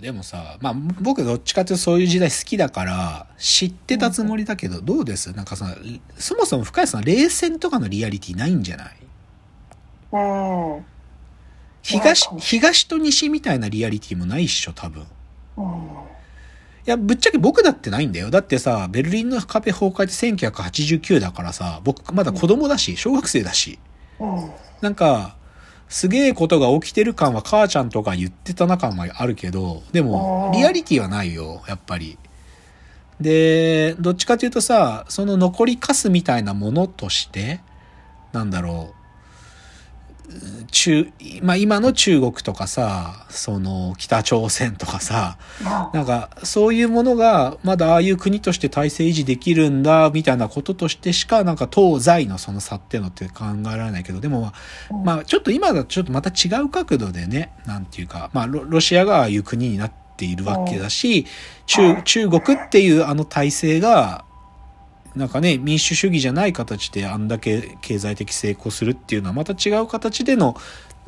でもさ、まあ僕どっちかというとそういう時代好きだから知ってたつもりだけど、どうです？なんかさ、そもそも深谷さん冷戦とかのリアリティないんじゃない？うん。東東と西みたいなリアリティもないっしょ、多分。うん。いや、ぶっちゃけ僕だってないんだよ。だってさ、ベルリンの壁崩壊って1989だからさ、僕まだ子供だし、小学生だし。うん。なんか、すげえことが起きてる感は母ちゃんとか言ってたな感はあるけど、でもリアリティはないよ、やっぱり。で、どっちかというとさ、その残りカスみたいなものとして、なんだろう、中、まあ今の中国とかさ、その北朝鮮とかさ、なんか、そういうものが、まだああいう国として体制維持できるんだ、みたいなこととしてしか、なんか東西のその差っていうのって考えられないけど、でもまあ、まあ、ちょっと今だとちょっとまた違う角度でね、なんていうか、まあ、ロロシアがああいう国になっているわけだし、中、中国っていうあの体制が、なんかね、民主主義じゃない形であんだけ経済的成功するっていうのはまた違う形での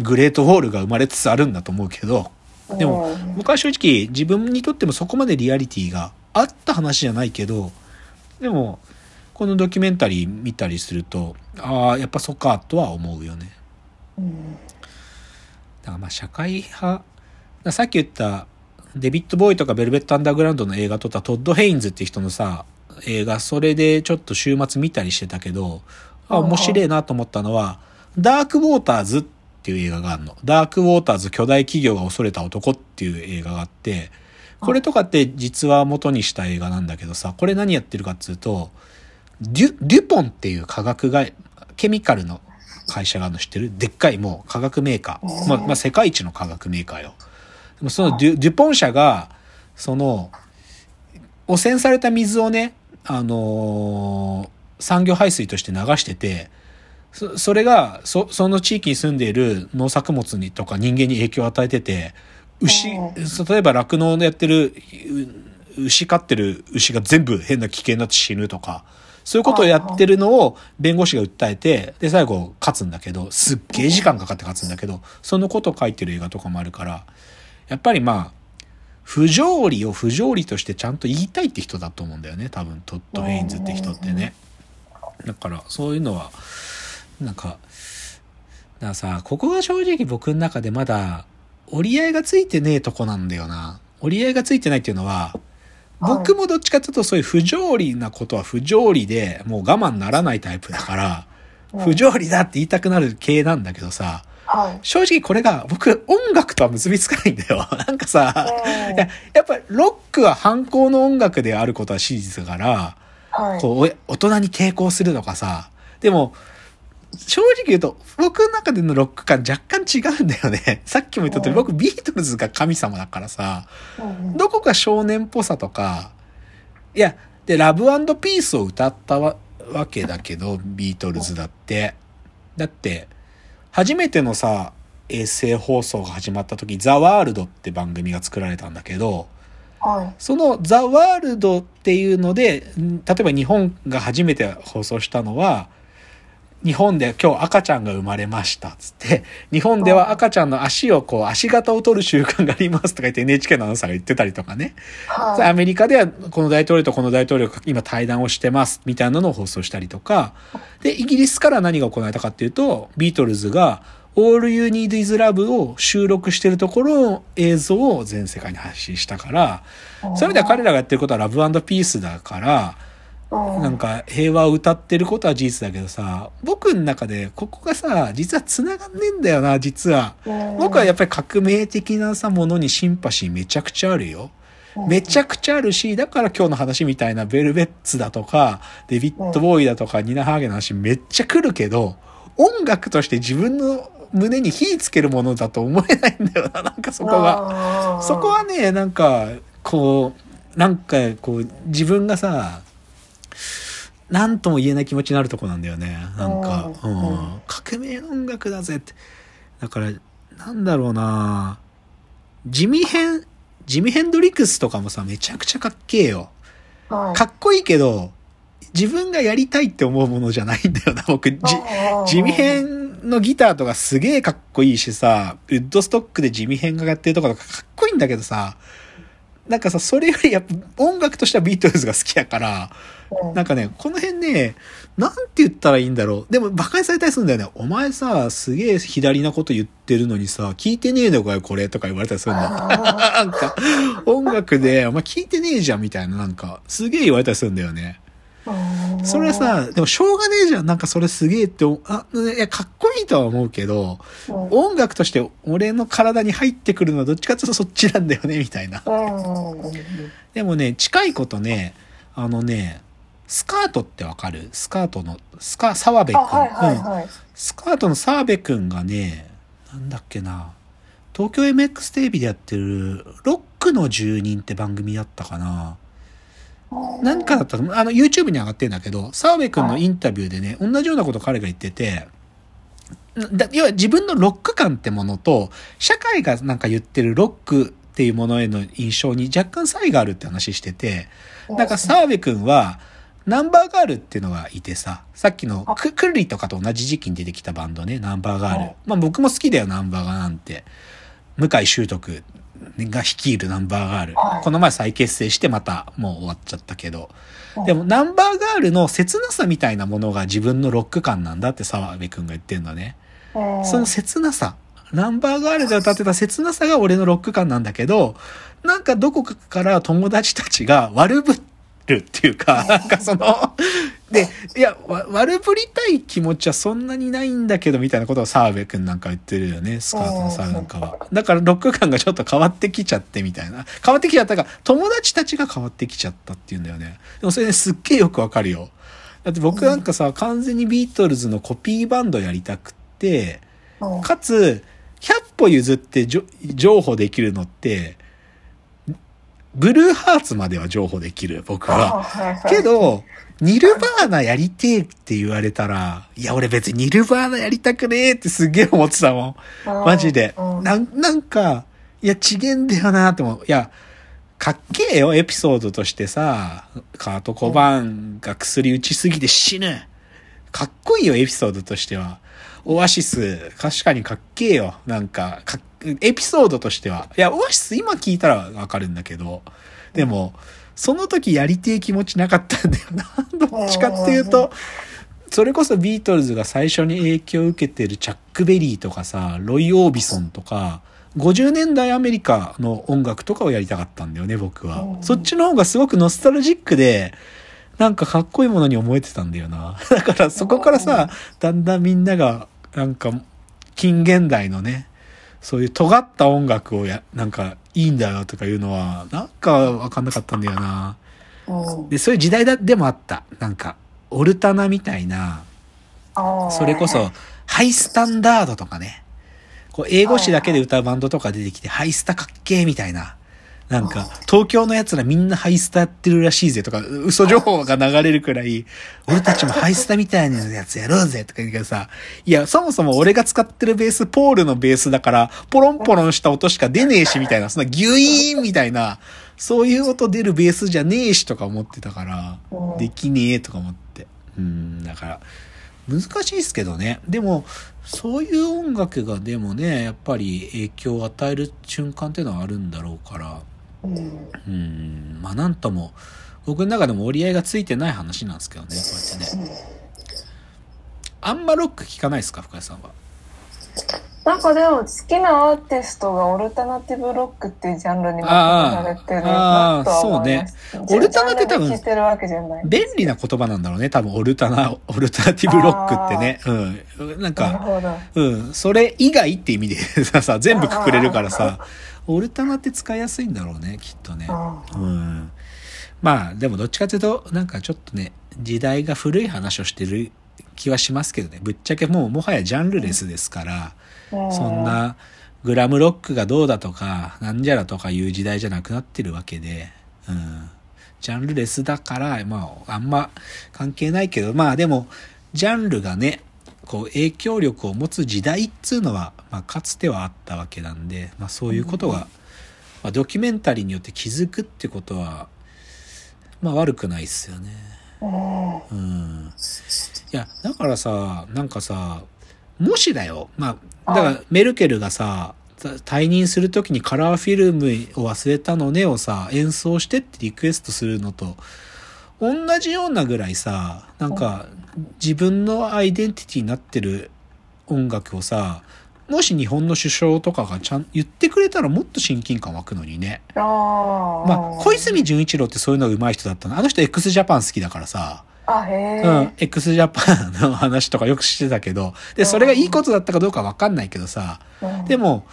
グレートウォールが生まれつつあるんだと思うけど、でもうん僕は正直自分にとってもそこまでリアリティがあった話じゃないけどでもこのドキュメンタリー見たりするとああやっぱそっかとは思うよねうん。だからまあ社会派さっき言ったデビッド・ボウイとかベルベット・アンダーグラウンドの映画とかトッド・ヘインズっていう人のさ映画それでちょっと週末見たりしてたけどあ面白いなと思ったのはダーク・ウォーターズっていう映画があるの。ダーク・ウォーターズ巨大企業が恐れた男っていう映画があって、これとかって実話元にした映画なんだけどさ、これ何やってるかっつうと、デュ、デュポンっていう化学が、ケミカルの会社があるの知ってる？でっかいもう化学メーカー。まあ、まあ、世界一の化学メーカーよ。でもそのデュ、デュポン社が、その、汚染された水をね、あのー産業排水として流してて、そそれが、そ、その地域に住んでいる農作物にとか人間に影響を与えてて、牛、例えば酪農でやってる、う牛飼ってる牛が全部変な危険になって死ぬとか、そういうことをやってるのを弁護士が訴えて、で、最後勝つんだけど、すっげえ時間かかって勝つんだけど、そのことを書いてる映画とかもあるから、やっぱりまあ、不条理を不条理としてちゃんと言いたいって人だと思うんだよね。多分、トッド・ヘインズって人ってね。だから、そういうのは、なんか、だからさ、ここが正直僕の中でまだ折り合いがついてねえとこなんだよな。折り合いがついてないっていうのは、僕もどっちかというとそういう不条理なことは不条理でもう我慢ならないタイプだから、不条理だって言いたくなる系なんだけどさ、はい。正直これが僕音楽とは結びつかないんだよ。なんかさ、ややっぱりロックは反抗の音楽であることは史実だから、はい。こう、お大人に抵抗するとかさ。でも、正直言うと、僕の中でのロック感若干違うんだよね。さっきも言った通り、うん僕ビートルズが神様だからさ、うんどこか少年っぽさとか、いや、で、ラブピースを歌ったわわけだけど、ビートルズだって。だって、初めてのさ、衛星放送が始まった時、ザ・ワールドって番組が作られたんだけど、はい。そのザ・ワールドっていうので、ん例えば日本が初めて放送したのは、日本で今日赤ちゃんが生まれましたっつって、日本では赤ちゃんの足をこう足型を取る習慣がありますとか言って NHK のアナウンサーが言ってたりとかね。はい。アメリカではこの大統領とこの大統領が今対談をしてますみたいなのを放送したりとか、で、イギリスから何が行われたかっていうと、ビートルズが All You Need Is Love を収録してるところの映像を全世界に発信したから、そういう意味では彼らがやってることはラブピースだから、うんなんか平和を歌ってることは事実だけどさ、僕の中でここがさ、実は繋がんねえんだよな、実は。うん僕はやっぱり革命的なさ、ものにシンパシーめちゃくちゃあるよ。めちゃくちゃあるし、だから今日の話みたいなベルベッツだとか、デビッド・ボーイだとか、ニナ・ハーゲンの話めっちゃ来るけど、音楽として自分の胸に火つけるものだと思えないんだよな、なんかそこが。がそこはね、なんか、こう、なんか、こう、自分がさ、なんとも言えない気持ちになるとこなんだよね。なんか、ううんん、革命の音楽だぜって。だから、なんだろうな地味編、ジミヘンドリックスとかもさ、めちゃくちゃかっけえよ。はいかっこいいけど、自分がやりたいって思うものじゃないんだよな、僕。じ地味編のギターとかすげえかっこいいしさ、ウッドストックで地味編がやってるとことかかっこいいんだけどさ、なんかさ、それよりやっぱ音楽としてはビートルズが好きやから、うんなんかね、この辺ね、なんて言ったらいいんだろう。でも、馬鹿にされたりするんだよね。お前さ、すげえ左なこと言ってるのにさ、聞いてねえのかよ、これ、とか言われたりするんだよ。なんか、音楽で、お前聞いてねえじゃん、みたいな、なんか、すげえ言われたりするんだよね。うんそれさ、でもしょうがねえじゃん。なんかそれすげえってあ、いや、かっこいいとは思うけど、うん音楽として俺の体に入ってくるのはどっちかっていうとそっちなんだよね、みたいな。でもね、近いことね、あのね、スカートってわかる？スカートの、スカ、澤部くん。あ、はいはいうんはい。スカートの澤部くんがね、なんだっけな、東京 MX テレビでやってる、ロックの住人って番組だったかな。何かだったかなあの、YouTube に上がってんだけど、澤部くんのインタビューでね、同じようなこと彼が言ってて、だ要は自分のロック感ってものと、社会がなんか言ってるロックっていうものへの印象に若干差異があるって話してて、なんか澤部くんは、ナンバーガールっていうのがいてさ、さっきのククルリとかと同じ時期に出てきたバンドね、ナンバーガール。はい。まあ僕も好きだよ、ナンバーガーなんて。向井修徳が率いるナンバーガールは。いこの前再結成してまたもう終わっちゃったけど。うんでもナンバーガールの切なさみたいなものが自分のロック感なんだって澤部くんが言ってんのね。うんその切なさ。ナンバーガールで歌ってた切なさが俺のロック感なんだけど、なんかどこかから友達たちが悪ぶるっていうか、なんかその、で、いや、わ悪ぶりたい気持ちはそんなにないんだけど、みたいなことを澤部くんなんか言ってるよね、スカートの澤部なんかは。だからロック感がちょっと変わってきちゃってみたいな。変わってきちゃったから、友達たちが変わってきちゃったっていうんだよね。でもそれね、すっげえよくわかるよ。だって僕なんかさ、完全にビートルズのコピーバンドやりたくって、うんかつ、100歩譲って譲歩できるのって、ブルーハーツまでは譲歩できる、僕は。けど、ニルバーナやりてえって言われたら、いや、俺別にニルバーナやりたくねえってすっげえ思ってたもん。マジで。うんなん、なんか、いや、ちげんだよなって思う。いや、かっけえよ、エピソードとしてさ、カート・コバーンが薬打ちすぎて死ぬ。かっこいいよ、エピソードとしては。オアシス、確かにかっけえよ。なんかか、エピソードとしては。いや、オアシス今聞いたらわかるんだけど、でも、その時やりてえ気持ちなかったんだよ な。どっちかっていうと、それこそビートルズが最初に影響を受けてるチャック・ベリーとかさ、ロイ・オービソンとか、50年代アメリカの音楽とかをやりたかったんだよね、僕は。うんそっちの方がすごくノスタルジックで、なんかかっこいいものに思えてたんだよな。だからそこからさ、だんだんみんなが、なんか、近現代のね、そういう尖った音楽をや、なんか、いいんだよとかいうのは、なんかわかんなかったんだよな。うんで、そういう時代だ、でもあった。なんか、オルタナみたいな、それこそ、ハイスタンダードとかね。こう、英語詞だけで歌うバンドとか出てきて、ハイスタかっけーみたいな。なんか、東京の奴らみんなハイスタやってるらしいぜとか、嘘情報が流れるくらい、俺たちもハイスタみたいなやつやろうぜとか言うけどさ、いや、そもそも俺が使ってるベース、ポールのベースだから、ポロンポロンした音しか出ねえしみたいな、そんなギュイーンみたいな、そういう音出るベースじゃねえしとか思ってたから、できねえとか思って。うん、だから、難しいですけどね。でも、そういう音楽がでもね、やっぱり影響を与える瞬間っていうのはあるんだろうから、うんうん、まあなんとも、僕の中でも折り合いがついてない話なんですけどね、こうやってね。あんまロック聞かないですか、深谷さんは？なんかでも好きなアーティストがオルタナティブロックっていうジャンルにまとめられてるなとは思います。あーそうねオルタナって多分。便利な言葉なんだろうね、多分オルタナ、オルタナティブロックってね。うん。なんか。うん、それ以外って意味でさ、さ全部くくれるからさ、オルタナって使いやすいんだろうね、きっとね。うんうん。まあ、でもどっちかというと、なんかちょっとね、時代が古い話をしてる気はしますけどね。ぶっちゃけもうもはやジャンルレスですから、そんなグラムロックがどうだとか、なんじゃらとかいう時代じゃなくなってるわけで、うん。ジャンルレスだから、まあ、あんま関係ないけど、まあでも、ジャンルがね、こう影響力を持つ時代っつうのは、まあかつてはあったわけなんで、まあそういうことが、まあドキュメンタリーによって気づくってことは、まあ悪くないっすよね。うんうん。いや、だからさ、なんかさ、もしだよ。まあ、だからメルケルがさ、退任するときにカラーフィルムを忘れたのねをさ、演奏してってリクエストするのと、同じようなぐらいさ、なんか、自分のアイデンティティになってる音楽をさ、もし日本の首相とかがちゃん言ってくれたらもっと親近感湧くのにね。ああ。まあ、小泉純一郎ってそういうのが上手い人だったの。あの人 x ジャパン好きだからさ。あ、へえ。うん、x ジャパンの話とかよくしてたけど、で、それがいいことだったかどうかわかんないけどさ、うんでも、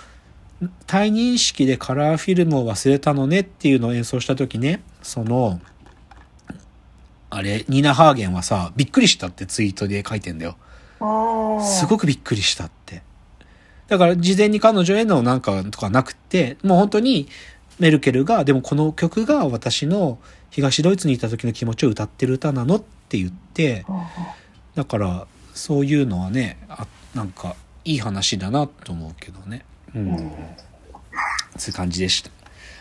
退任式でカラーフィルムを忘れたのねっていうのを演奏した時ね、その、あれ、ニーナ・ハーゲンはさ、びっくりしたってツイートで書いてんだよ。すごくびっくりしたって。だから事前に彼女へのなんかとかなくって、もう本当にメルケルが、でもこの曲が私の東ドイツにいた時の気持ちを歌ってる歌なのって言って、だからそういうのはね、あなんかいい話だなと思うけどね。うん。そういう感じでした。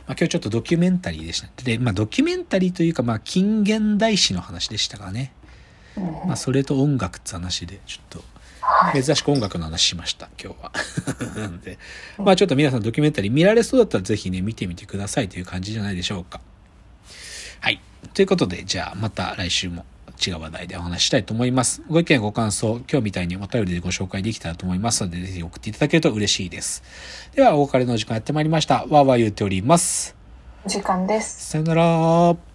まあ今日ちょっとドキュメンタリーでした。で、まあドキュメンタリーというか、まあ近現代史の話でしたがね。まあそれと音楽って話で、ちょっとはい。珍しく音楽の話しました、今日は。なんで、まあちょっと皆さんドキュメンタリー見られそうだったらぜひね、見てみてくださいという感じじゃないでしょうか。はい。ということで、じゃあまた来週も違う話題でお話ししたいと思います。ご意見ご感想、今日みたいにお便りでご紹介できたらと思いますので、ぜひ送っていただけると嬉しいです。では、お別れの時間やってまいりました。わーわー言っております。時間です。さよなら。